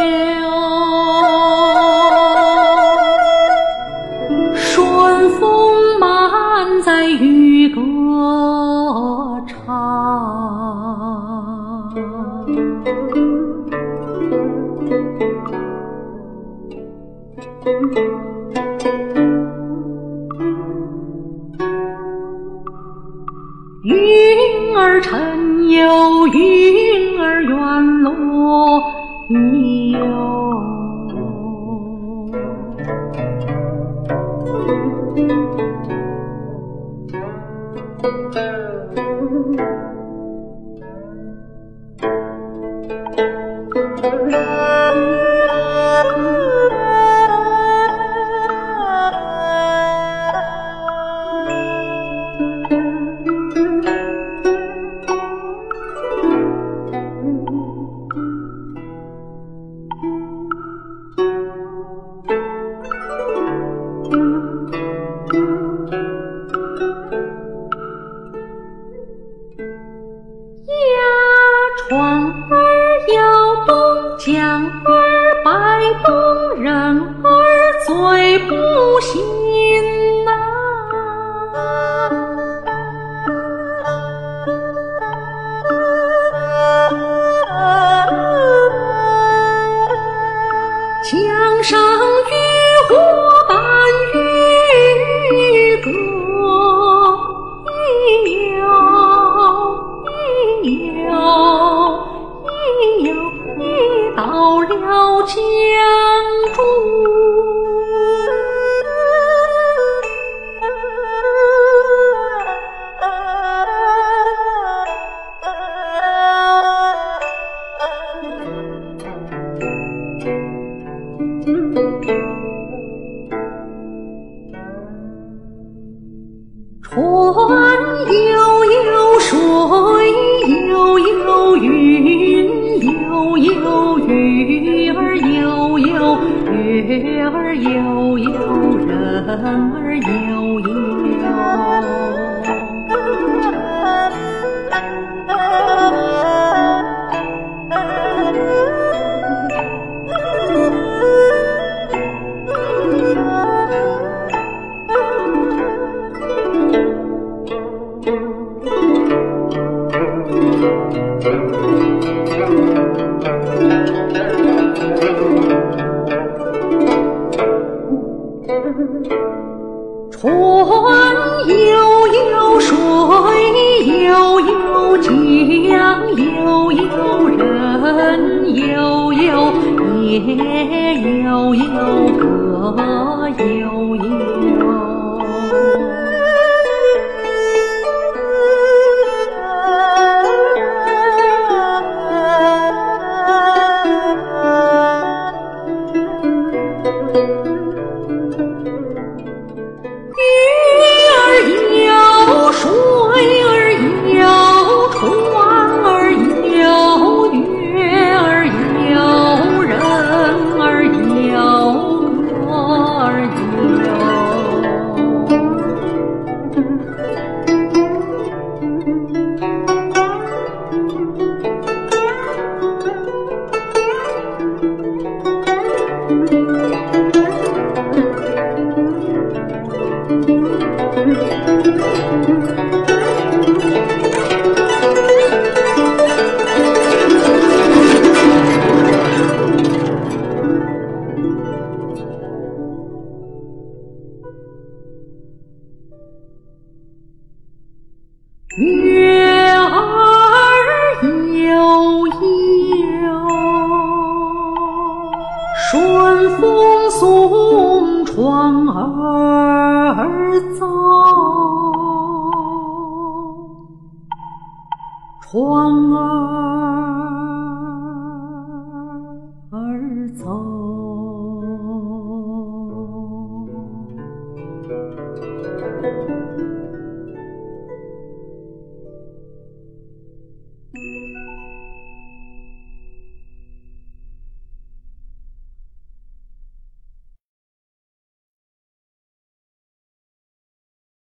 秋顺风满载雨歌唱。云儿沉游，云儿远。到了江船，儿悠悠，人儿船悠悠，水悠悠，江悠悠，人悠悠，夜悠悠，歌悠悠。月儿悠悠，顺风送船儿走，船